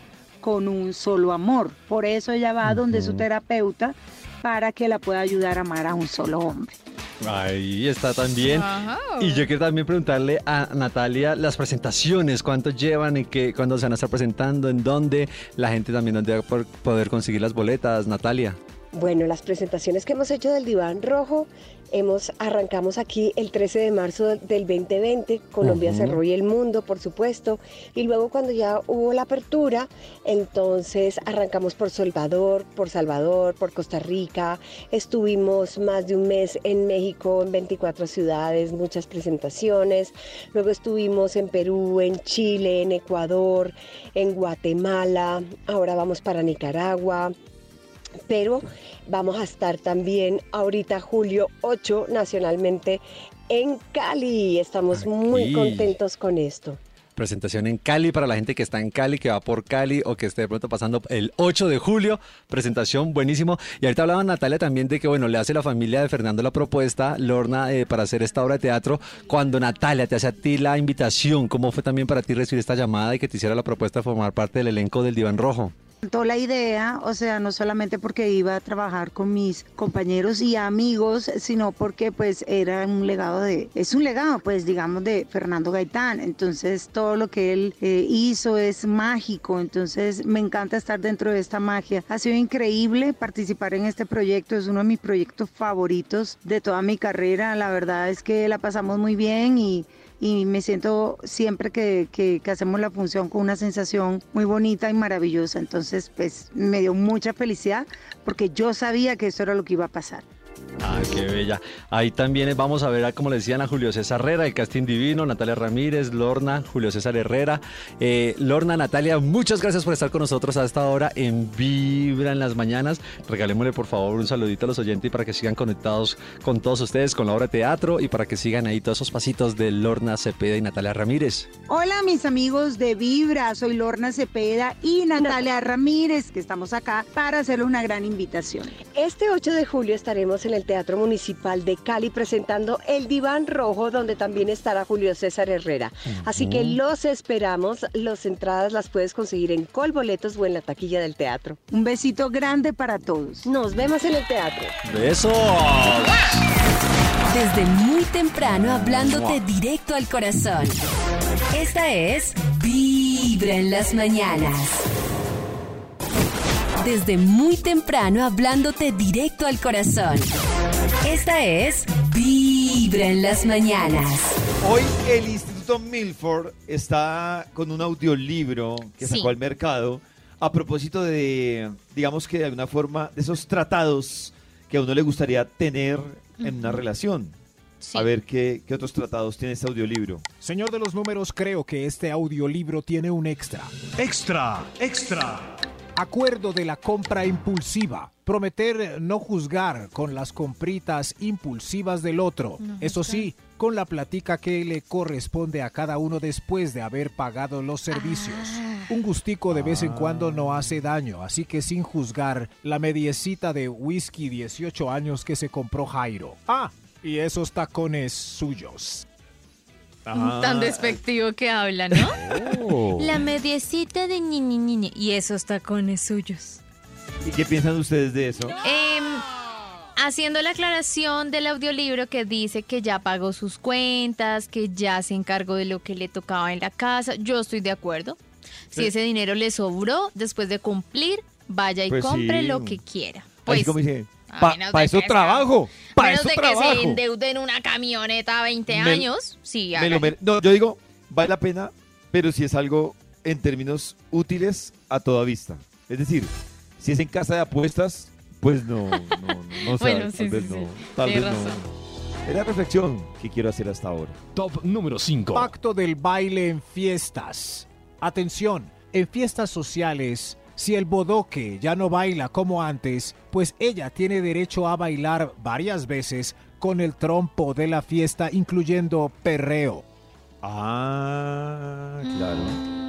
con un solo amor. Por eso ella va donde su terapeuta para que la pueda ayudar a amar a un solo hombre. Ahí está también. Y yo quiero también preguntarle a Natalia las presentaciones, cuánto llevan y qué, cuándo se van a estar presentando, en dónde, la gente también dónde va a por- poder conseguir las boletas, Natalia. Bueno, las presentaciones que hemos hecho del Diván Rojo, hemos arrancamos aquí el 13 de marzo del 2020, Colombia Ujú. cerró y el mundo, por supuesto, y luego cuando ya hubo la apertura, entonces arrancamos por Salvador, por Salvador, por Costa Rica, estuvimos más de un mes en México, en 24 ciudades, muchas presentaciones, luego estuvimos en Perú, en Chile, en Ecuador, en Guatemala, ahora vamos para Nicaragua, pero vamos a estar también ahorita julio 8 nacionalmente en Cali. Estamos muy contentos con esto. Presentación en Cali para la gente que está en Cali, que va por Cali o que esté de pronto pasando el 8 de julio. Presentación buenísimo. Y ahorita hablaba Natalia también de que, bueno, le hace la familia de Fernando la propuesta, Lorna, eh, para hacer esta obra de teatro. Cuando Natalia te hace a ti la invitación, ¿cómo fue también para ti recibir esta llamada y que te hiciera la propuesta de formar parte del elenco del Diván Rojo? La idea, o sea, no solamente porque iba a trabajar con mis compañeros y amigos, sino porque pues era un legado de, es un legado pues digamos de Fernando Gaitán, entonces todo lo que él eh, hizo es mágico, entonces me encanta estar dentro de esta magia. Ha sido increíble participar en este proyecto, es uno de mis proyectos favoritos de toda mi carrera, la verdad es que la pasamos muy bien y y me siento siempre que, que- que hacemos la función con una sensación muy bonita y maravillosa. Entonces, pues me dio mucha felicidad porque yo sabía que eso era lo que iba a pasar. Ah, qué bella. Ahí también vamos a ver, a, como le decían, a Julio César Herrera, el casting divino, Natalia Ramírez, Lorna, Julio César Herrera. Eh, Lorna, Natalia, muchas gracias por estar con nosotros a esta hora en Vibra en las mañanas. Regalémosle por favor un saludito a los oyentes y para que sigan conectados con todos ustedes, con la obra de teatro y para que sigan ahí todos esos pasitos de Lorna Cepeda y Natalia Ramírez. Hola mis amigos de Vibra, soy Lorna Cepeda y Natalia Ramírez, que estamos acá para hacerle una gran invitación. Este 8 de julio estaremos en el Teatro Municipal de Cali presentando El Diván Rojo, donde también estará Julio César Herrera. Así que los esperamos. Las entradas las puedes conseguir en Colboletos o en la taquilla del teatro. Un besito grande para todos. Nos vemos en el teatro. ¡Besos! Desde muy temprano hablándote directo al corazón. Esta es Vibra en las mañanas. Desde muy temprano hablándote directo al corazón. Esta es Vibra en las mañanas. Hoy el Instituto Milford está con un audiolibro que Sí. sacó al mercado a propósito de, digamos que de alguna forma, de esos tratados que a uno le gustaría tener en una relación. A ver ¿qué, qué otros tratados tiene este audiolibro. Señor de los números, creo que este audiolibro tiene un extra. Extra, extra. Acuerdo de la compra impulsiva. Prometer no juzgar con las compritas impulsivas del otro. No Eso sí, con la platica que le corresponde a cada uno después de haber pagado los servicios. Un gustico de vez en cuando no hace daño, así que sin juzgar la mediecita de whisky 18 años que se compró Jairo. Ah, y esos tacones suyos. Tan despectivo que habla, ¿no? Oh. La mediecita de ni, ni, ni, ni, y esos tacones suyos. ¿Y qué piensan ustedes de eso? Em, haciendo la aclaración del audiolibro que dice que ya pagó sus cuentas, que ya se encargó de lo que le tocaba en la casa, yo estoy de acuerdo. Si Sí. ese dinero le sobró después de cumplir, vaya y Pues compre sí. lo que quiera. Así Pues, como dice, para menos de eso trabajo, para menos eso de que trabajo. se endeude en una camioneta a 20 Me- años, sí, Me lo no, yo digo, vale la pena, pero si es algo en términos útiles a toda vista. Es decir, si es en casa de apuestas, pues no, no, no, no Bueno, tal sí, vez sí, no, sí. tal vez no. razón. Es la reflexión que quiero hacer hasta ahora. Top número 5. Pacto del baile en fiestas. Atención, en fiestas sociales, si el bodoque ya no baila como antes, pues ella tiene derecho a bailar varias veces con el trompo de la fiesta, incluyendo perreo. Ah, claro. Mm,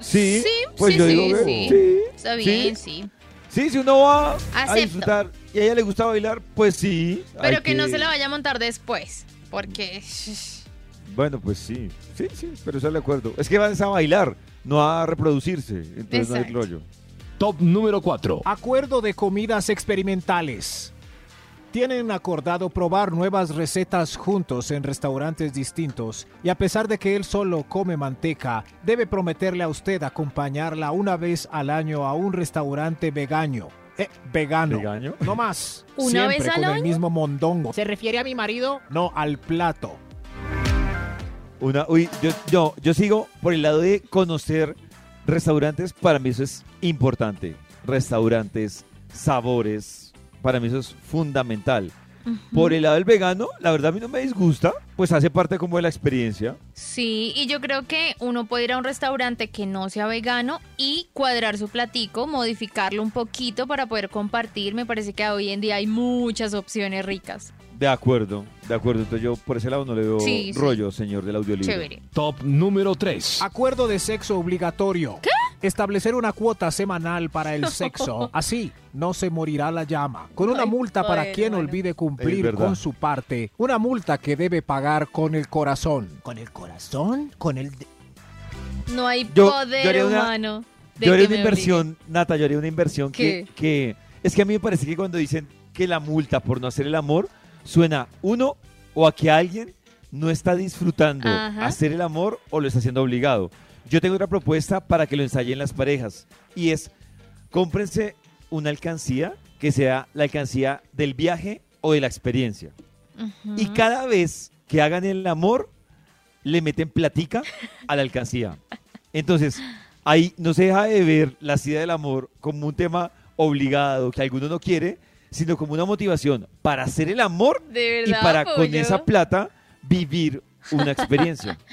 Sí, sí, pues sí, yo sí, digo que sí. sí, Está bien, sí. Sí, si uno va a disfrutar y a ella le gusta bailar, pues sí. Pero que, no se la vaya a montar después, porque... Bueno, pues sí, sí, sí, pero estoy de acuerdo. Es que vas a bailar, no a reproducirse, entonces no hay Exacto. rollo. Top número 4. Acuerdo de comidas experimentales. Tienen acordado probar nuevas recetas juntos en restaurantes distintos y a pesar de que él solo come manteca, debe prometerle a usted acompañarla una vez al año a un restaurante vegano. Eh, vegano. ¿Vegano? No más. ¿Una Siempre vez al con el mismo mondongo. ¿Se refiere a mi marido? No, al plato. Una, uy, yo, yo, yo sigo por el lado de conocer restaurantes, para mí eso es importante. Restaurantes, sabores, para mí eso es fundamental. Por el lado del vegano, la verdad a mí no me disgusta, pues hace parte como de la experiencia. Sí, y yo creo que uno puede ir a un restaurante que no sea vegano y cuadrar su platico, modificarlo un poquito para poder compartir. Me parece que hoy en día hay muchas opciones ricas. De acuerdo, de acuerdo. Entonces yo por ese lado no le veo Sí, sí. rollo, señor del audiolibro. Chévere. Top número 3. Acuerdo de sexo obligatorio. ¿Qué? Establecer una cuota semanal para el sexo. Así no se morirá la llama. Con una Ay, multa para bueno, quien bueno. olvide Es cumplir verdad. con su parte. Una multa que debe pagar con el corazón. ¿Con el corazón? Con el... de- No hay Yo- poder yo haría una- humano. de Yo haría que una me inversión, Nata, yo haría una inversión que, que... Es que a mí me parece que cuando dicen que la multa por no hacer el amor, suena uno o a que alguien no está disfrutando Ajá. hacer el amor o lo está haciendo obligado. Yo tengo otra propuesta para que lo ensayen las parejas y es cómprense una alcancía que sea la alcancía del viaje o de la experiencia. Y cada vez que hagan el amor, le meten platica a la alcancía. Entonces, ahí no se deja de ver la sida del amor como un tema obligado que alguno no quiere, sino como una motivación para hacer el amor De y para con esa plata vivir una experiencia.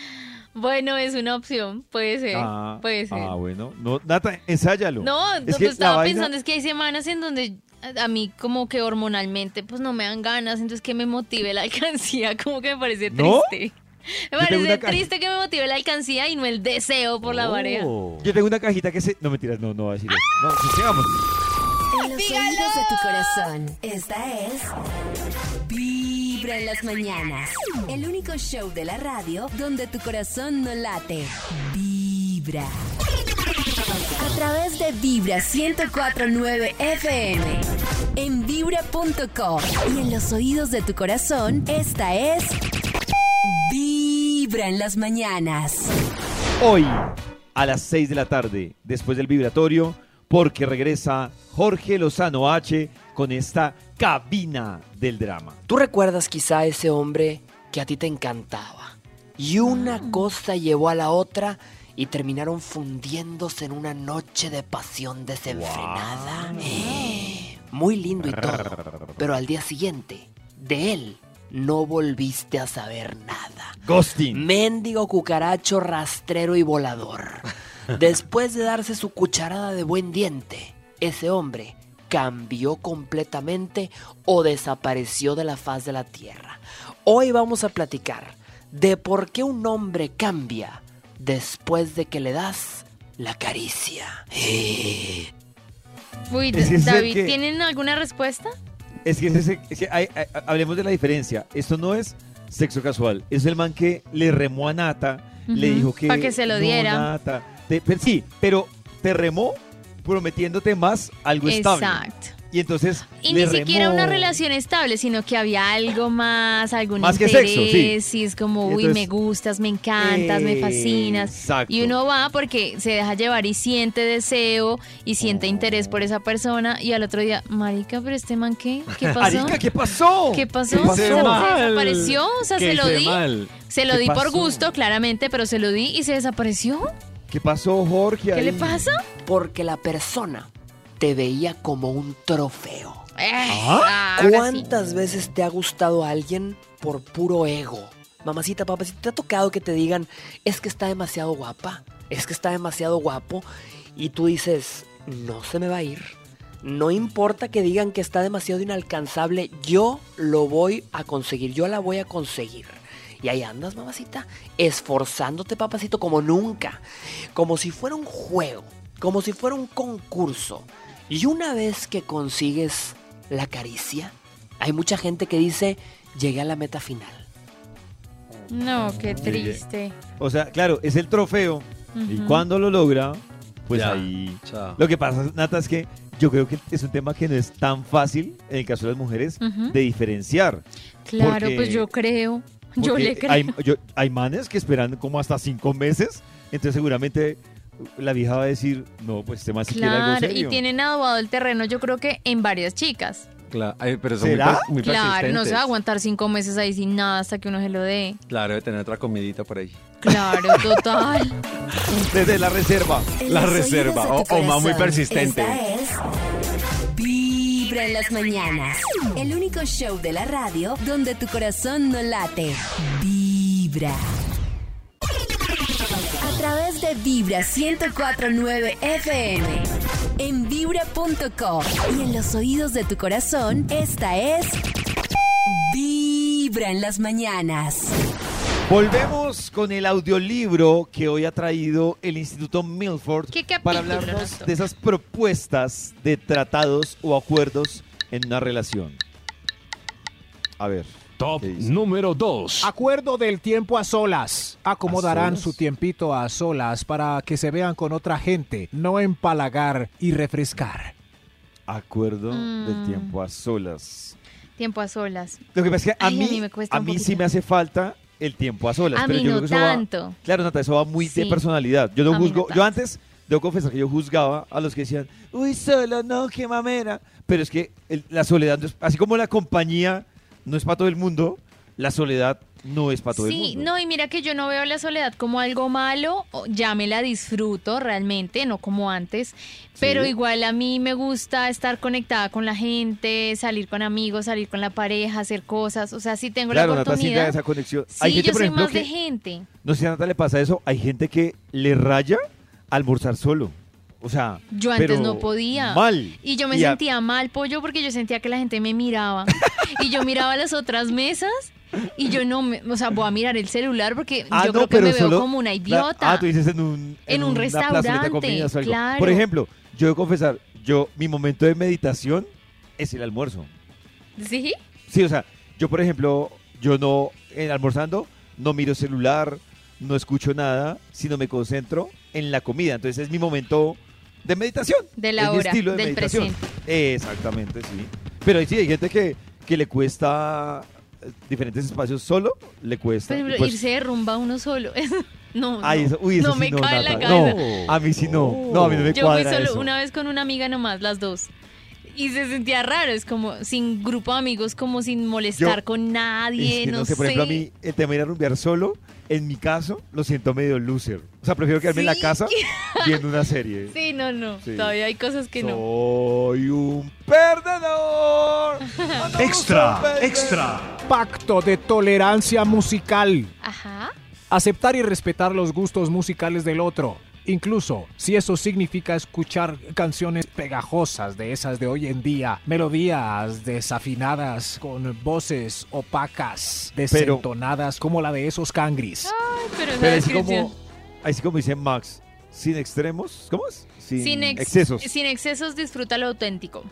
Bueno, es una opción, puede ser, ah, puede ser. ah, bueno. No, Nata, ensáyalo. No, Es lo que la estaba vaina- pensando es que hay semanas en donde a- mí como que hormonalmente pues no me dan ganas, entonces que me motive la alcancía, como que me parece ¿No? triste. Me Yo parece ca- triste que me motive la alcancía y no el deseo por la pareja. Yo tengo una cajita que se... No, mentiras, no, no voy a decir eso. No, sí, sigamos. En los oídos de tu corazón, esta es Vibra en las mañanas. El único show de la radio donde tu corazón no late. Vibra. A través de Vibra 1049 FM. En vibra.com. Y en los oídos de tu corazón, esta es Vibra en las mañanas. Hoy, a las 6 de la tarde, después del vibratorio, porque regresa Jorge Lozano H con esta cabina del drama. Tú recuerdas quizá a ese hombre que a ti te encantaba. Y una cosa llevó a la otra y terminaron fundiéndose en una noche de pasión desenfrenada. Eh, Muy lindo y todo. Pero al día siguiente, de él, no volviste a saber nada. Ghosting. Mendigo cucaracho rastrero y volador. Después de darse su cucharada de buen diente, ese hombre cambió completamente o desapareció de la faz de la tierra. Hoy vamos a platicar de por qué un hombre cambia después de que le das la caricia. Uy, David, que- ¿tienen alguna respuesta? Es que, ese- es que hay- hay- hablemos de la diferencia. Esto no es sexo casual. Es el man que le remó a Nata, le Ujú, dijo que... pa' que se lo "No, diera". Nata". Pero sí, pero te remó prometiéndote más algo estable. Exacto. Y entonces. Y le ni siquiera una relación estable, sino que había algo más, algún Más que sexo, sí. Y es como, uy, entonces- me gustas, me encantas, me fascinas. Exacto. Y uno va porque se deja llevar y siente deseo y siente interés por esa persona. Y al otro día, marica, pero este man, ¿qué? ¿Qué pasó? Marica, ¿qué pasó? ¿Qué pasó? ¿Qué pasó? Se- desapareció, o sea, ¿Qué se lo di. mal? Se lo ¿Qué di por gusto, claramente, pero se lo di y se desapareció. ¿Qué pasó, Jorge? ¿Qué le pasa? Porque la persona te veía como un trofeo. Eh, ¿Ah? sí. ¿Cuántas veces te ha gustado alguien por puro ego? Mamacita, papacita, ¿te ha tocado que te digan, es que está demasiado guapa, es que está demasiado guapo? Y tú dices, no se me va a ir. No importa que digan que está demasiado inalcanzable, yo lo voy a conseguir, yo la voy a conseguir. Y ahí andas, mamacita, esforzándote, papacito, como nunca. Como si fuera un juego, como si fuera un concurso. Y una vez que consigues la caricia, hay mucha gente que dice, llegué a la meta final. No, qué triste. O sea, claro, es el trofeo. Y cuando lo logra, pues Ya, ahí. chao. Lo que pasa, Nata, es que yo creo que es un tema que no es tan fácil, en el caso de las mujeres, de diferenciar. Claro, Porque- pues yo creo. Yo le creo. Hay, yo- hay manes que esperan como hasta cinco meses, entonces seguramente la vieja va a decir, no, pues este más si quiere algo Claro, y serio. tienen adobado el terreno, yo creo que en varias chicas. Claro, ay, pero son muy, ¿Será? per- muy Claro, no se va a aguantar cinco meses ahí sin nada hasta que uno se lo dé. Claro, debe tener otra comidita por ahí. Claro, total. Desde la reserva. En La reserva, o- o más muy persistente. Esta es Vibra en las mañanas. El único show de la radio donde tu corazón no late. Vibra. A través de Vibra 1049 FM. En vibra.com. Y en los oídos de tu corazón, esta es. Vibra en las mañanas. Volvemos con el audiolibro que hoy ha traído el Instituto Milford ¿Qué capítulo para nos hablarnos de esas propuestas de tratados o acuerdos en una relación. A ver. Top número 2. Acuerdo del tiempo a solas. Acomodarán solas? su tiempito a solas para que se vean con otra gente, no empalagar y refrescar. Acuerdo del Mm. tiempo a solas. Tiempo a solas. Lo que pasa es que a Ay, a mí, mí me cuesta a mí sí me hace falta el tiempo a solas. A pero mí yo no creo que eso va- claro, Nata, eso va muy de personalidad. Yo no A mí no juzgo. yo antes, debo confesar que yo juzgaba a los que decían, uy, solo, no, qué mamera. Pero es que el- la soledad, así como la compañía no es para todo el mundo, la soledad no es para todo el Sí, mundo. no, y mira que yo no veo la soledad como algo malo, ya me la disfruto realmente, no como antes, pero igual a mí me gusta estar conectada con la gente, salir con amigos, salir con la pareja, hacer cosas, o sea, si tengo Claro, la Nata, sí da oportunidad. esa conexión. Sí, Hay gente, yo por soy ejemplo, más de gente. No sé si a Nata le pasa eso. Hay gente que le raya almorzar solo. O sea, Yo antes pero no podía. Mal. Y yo me Y a- sentía mal, pollo, porque yo sentía que la gente me miraba. y yo miraba las otras mesas y yo no, me, o sea, voy a mirar el celular porque Ah, yo no, creo que me veo solo- como una la- idiota. ah, tú dices en un, En restaurante, comidas o algo. claro. Por ejemplo, yo debo confesar, yo, mi momento de meditación es el almuerzo. ¿Sí? Sí, o sea, yo, por ejemplo, yo no, en almorzando, no miro celular, no escucho nada, sino me concentro en la comida. Entonces es mi momento de meditación. De la es mi hora, estilo de del meditación. Exactamente, sí. Pero sí, hay gente que, que le cuesta diferentes espacios solo, le cuesta. Ejemplo, Pues, irse de rumba uno solo. no, Ay, no, eso- uy, eso no sí me no, cae en la cabeza. No, a mí sí no. No, a mí no me Yo fui cuadra solo eso. una vez con una amiga nomás, las dos. Y se sentía raro, es como sin grupo de amigos, como sin molestar Yo- con nadie, Es que no, no sé, por ejemplo, a mí el tema de ir a rumbear solo, en mi caso, lo siento medio loser. O sea, prefiero quedarme en la casa viendo una serie. Sí, no, no, Sí. todavía hay cosas que no. Soy un perdedor. Extra, extra. Pacto de tolerancia musical. Ajá. Aceptar y respetar los gustos musicales del otro. Incluso si eso significa escuchar canciones pegajosas de esas de hoy en día, melodías desafinadas con voces opacas, desentonadas como la de esos cangris. Ay, pero esa Pero así descripción. como, así como dice Max, sin extremos, ¿cómo es? Sin, Sin ex- excesos. Sin excesos, disfruta lo auténtico.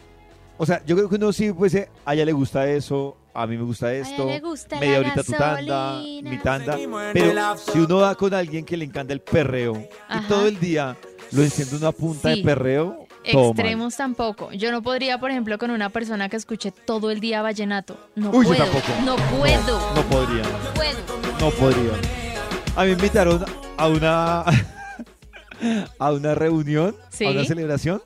O sea, yo creo que uno sí, pues, eh, a ella le gusta eso, a mí me gusta esto, le gusta media la horita tu tanda, gasolina. mi tanda. Pero si uno va con alguien que le encanta el perreo Ajá. y todo el día lo enciende una punta Sí. de perreo, Todo Extremos tampoco. Yo no podría, por ejemplo, con una persona que escuche todo el día vallenato. No Uy, yo puedo. tampoco. No puedo. No podría. No puedo. No podría. A mí me invitaron a una a una reunión, Sí. a una celebración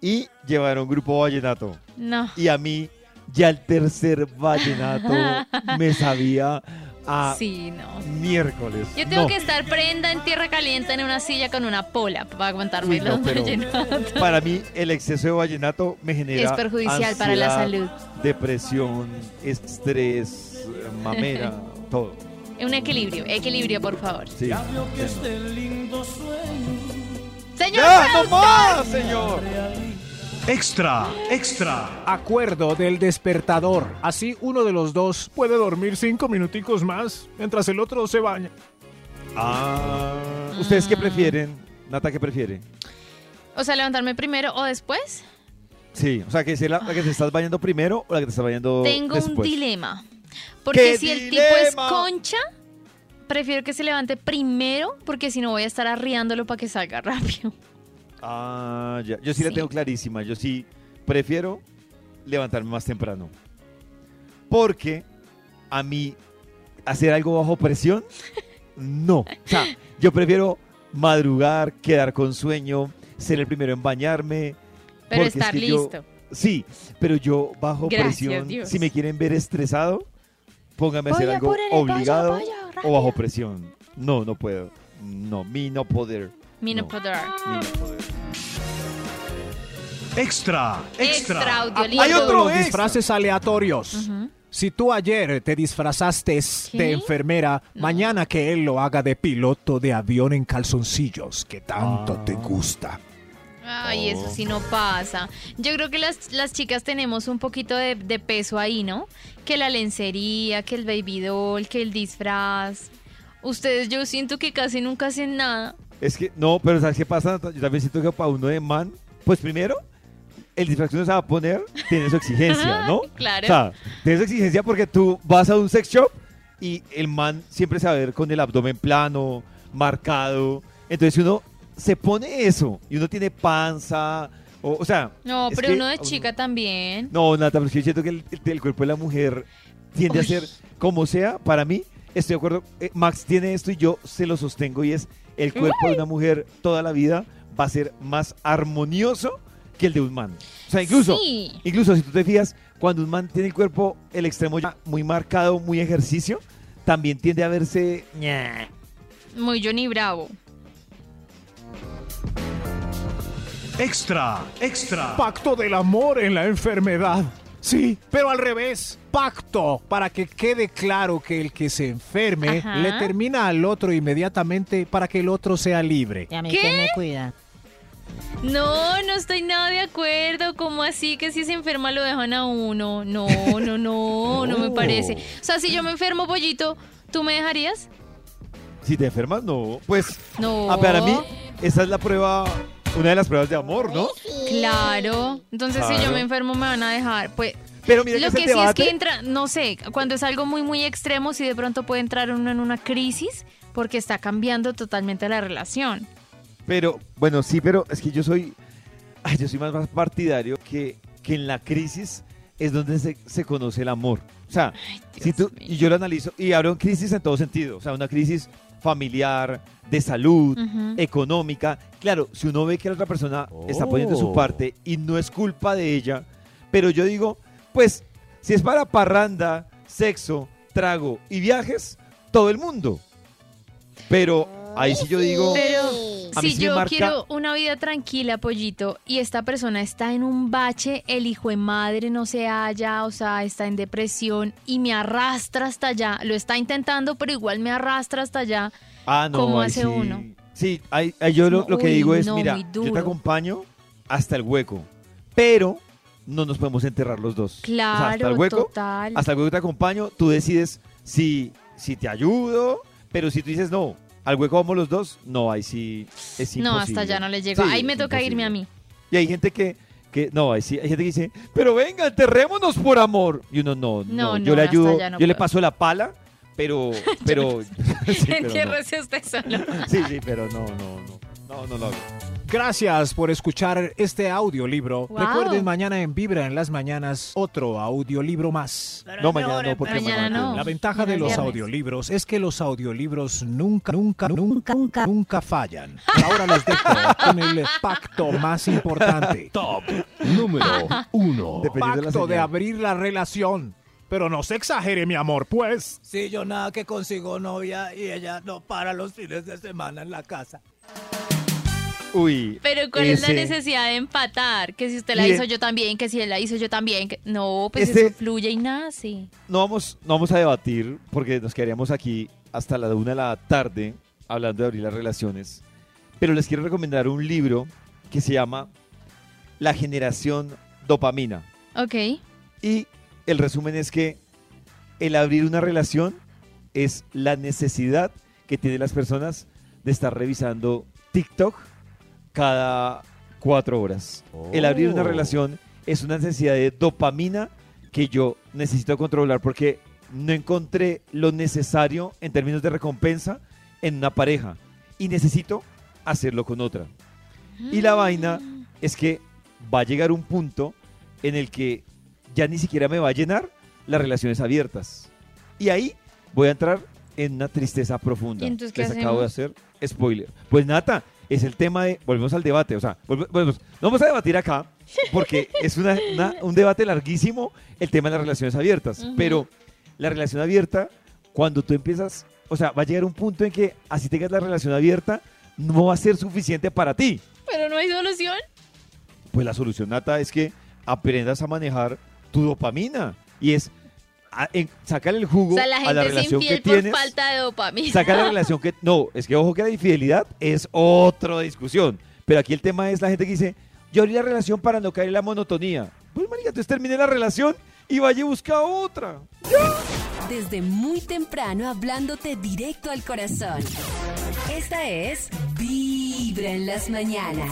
y llevaron grupo vallenato. No. Y a mí ya el tercer vallenato me sabía a Sí, no. miércoles. Yo tengo No. que estar prenda en tierra caliente en una silla con una pola para aguantarme Uy, no, los vallenatos. Para mí el exceso de vallenato me genera Es perjudicial para la salud. Depresión, estrés, mamera, todo. Un equilibrio, equilibrio, por favor. Sí. Señor ¡Ya, no más, señor! Extra, extra. Acuerdo del despertador. Así uno de los dos puede dormir cinco minuticos más mientras el otro se baña. Ah, ¿Ustedes qué prefieren? Nata, ¿qué prefiere? O sea, levantarme primero o después. Sí, o sea, que sea la, la que te estás bañando primero o la que te estás bañando Tengo un dilema. Porque ¿Qué si el tipo es concha, prefiero que se levante primero, porque si no voy a estar arriándolo para que salga rápido. Ah, ya. Yo sí, la Sí. tengo clarísima. Yo sí prefiero levantarme más temprano. Porque a mí hacer algo bajo presión, no. O sea, yo prefiero madrugar, quedar con sueño, ser el primero en bañarme. Pero es estar yo- listo. sí, pero yo bajo Gracias, presión, Dios. si me quieren ver estresado, pónganme a hacer algo vaya, obligado o bajo presión. No, no puedo. No, mi no poder. Mi no No. poder. Mi no poder. Extra, Extra audiolibro. Hay otro Extra. disfraces aleatorios. Si tú ayer te disfrazaste de enfermera, mañana que él lo haga de piloto de avión en calzoncillos, que tanto te gusta. Ay, Oh. eso sí no pasa. Yo creo que las, las chicas tenemos un poquito de, de peso ahí, ¿no? Que la lencería, que el baby doll, que el disfraz. Ustedes yo siento que casi nunca hacen nada. Es que, no, pero ¿sabes qué pasa? Yo también siento que para uno de man, pues primero, el disfraz que uno se va a poner tiene su exigencia, ¿no? Claro. O sea, tiene su exigencia porque tú vas a un sex shop y el man siempre se va a ver con el abdomen plano, marcado. Entonces uno se pone eso y uno tiene panza, o, o sea... No, pero uno de chica también. No, Nata, pero es que yo siento que el, cuerpo de la mujer tiende Uy. a ser como sea. Para mí, estoy de acuerdo. eh, Max tiene esto y yo se lo sostengo y es el cuerpo de una mujer toda la vida va a ser más armonioso que el de un man. O sea, incluso, Sí. incluso si tú te fijas, cuando un man tiene el cuerpo, el extremo ya muy marcado, muy ejercicio, también tiende a verse... Muy Johnny Bravo. Extra, extra. Pacto del amor en la enfermedad. Sí, pero al revés. Pacto para que quede claro que el que se enferme Ajá. le termina al otro inmediatamente para que el otro sea libre. ¿Y a mí ¿Qué? quién me cuida? No, no estoy nada de acuerdo. ¿Cómo así que si se enferma lo dejan a uno? No, no, no, no me parece. O sea, si yo me enfermo, pollito, ¿tú me dejarías? Si te enfermas, no. Pues, No. ah, para mí, esa es la prueba, una de las pruebas de amor, ¿no? Claro. Entonces, si yo Claro. me enfermo, me van a dejar. Pues. Pero mira lo que sí es debate- que entra, no sé, cuando es algo muy, muy extremo, sí de pronto puede entrar uno en una crisis porque está cambiando totalmente la relación. Pero, bueno, sí, pero es que yo soy, ay, yo soy más, más partidario que, que en la crisis es donde se, se conoce el amor. O sea, si tú, y yo lo analizo, y hablo en crisis en todo sentido, o sea, una crisis familiar, de salud, económica. Claro, si uno ve que la otra persona está poniendo su Oh. parte y no es culpa de ella, pero yo digo, pues, si es para parranda, sexo, trago y viajes, todo el mundo. Pero ahí sí yo digo, Pero si sí yo marca- quiero una vida tranquila, pollito, y esta persona está en un bache, el hijo de madre no se halla, o sea, está en depresión y me arrastra hasta allá, lo está intentando, pero igual me arrastra hasta allá. Ah, no, ¿Cómo ahí hace sí. uno? Sí, ahí, ahí yo lo, lo que Uy, digo es, no, mira, yo te acompaño hasta el hueco, pero no nos podemos enterrar los dos. O sea, hasta Claro, el hueco, total. hasta el hueco te acompaño, tú decides si, si te ayudo, pero si tú dices no, al hueco vamos los dos, no, ahí sí es imposible. No, hasta allá no le llego. Sí, Ahí me toca irme a mí. Y hay gente que, que, no, ahí sí, hay gente que dice, pero venga, enterrémonos por amor. Y uno, no, no, No, yo le ayudo, no yo le paso la pala, pero, pero, sí, pero no. Usted solo. Sí, sí, pero no, no, no. No, no lo hago. Gracias por escuchar este audiolibro. Wow. Recuerden mañana en Vibra en las mañanas otro audiolibro más. No, mañana no, porque Mañana mañana no. La ventaja de Mañana los es viernes. audiolibros es que los audiolibros nunca, nunca, nunca, nunca, nunca fallan. Ahora los dejo con el pacto más importante. Top número 1. Dependiendo de la Pacto de señal. abrir la relación. Pero no se exagere, mi amor, pues. Sí, yo nada que consigo novia y ella no para los fines de semana en la casa. Uy. Pero ¿cuál es la necesidad de empatar? Que si usted la hizo yo también, que si él la hizo yo también. que- No, pues Este- eso fluye y nace. No vamos, no vamos a debatir porque nos quedaríamos aquí hasta la una de la tarde hablando de abrir las relaciones. Pero les quiero recomendar un libro que se llama La generación dopamina. Ok. Y el resumen es que el abrir una relación es la necesidad que tienen las personas de estar revisando TikTok cada cuatro horas. El abrir una Oh. relación es una necesidad de dopamina que yo necesito controlar porque no encontré lo necesario en términos de recompensa en una pareja y necesito hacerlo con otra. Y la vaina es que va a llegar un punto en el que ya ni siquiera me va a llenar las relaciones abiertas. Y ahí voy a entrar en una tristeza profunda. ¿Y entonces Les acabo de hacer spoiler. Pues Nata, es el tema de... Volvemos al debate, o sea, volve- volvemos. No vamos a debatir acá porque es una- una- un debate larguísimo el tema de las relaciones abiertas. Ujú. Pero la relación abierta, cuando tú empiezas... O sea, va a llegar un punto en que así tengas la relación abierta, no va a ser suficiente para ti. Pero no hay solución. Pues la solución, Nata, es que aprendas a manejar tu dopamina. Y es a- en- sacarle el jugo O sea, la a la gente es relación que infiel por tienes. falta de dopamina. Saca la relación que... No, es que ojo que la infidelidad es otra discusión. Pero aquí el tema es la gente que dice, yo abrí la relación para no caer en la monotonía. Pues, marica, entonces termine la relación y vaya y busca otra. Desde muy temprano hablándote directo al corazón. Esta es Vibra en las mañanas.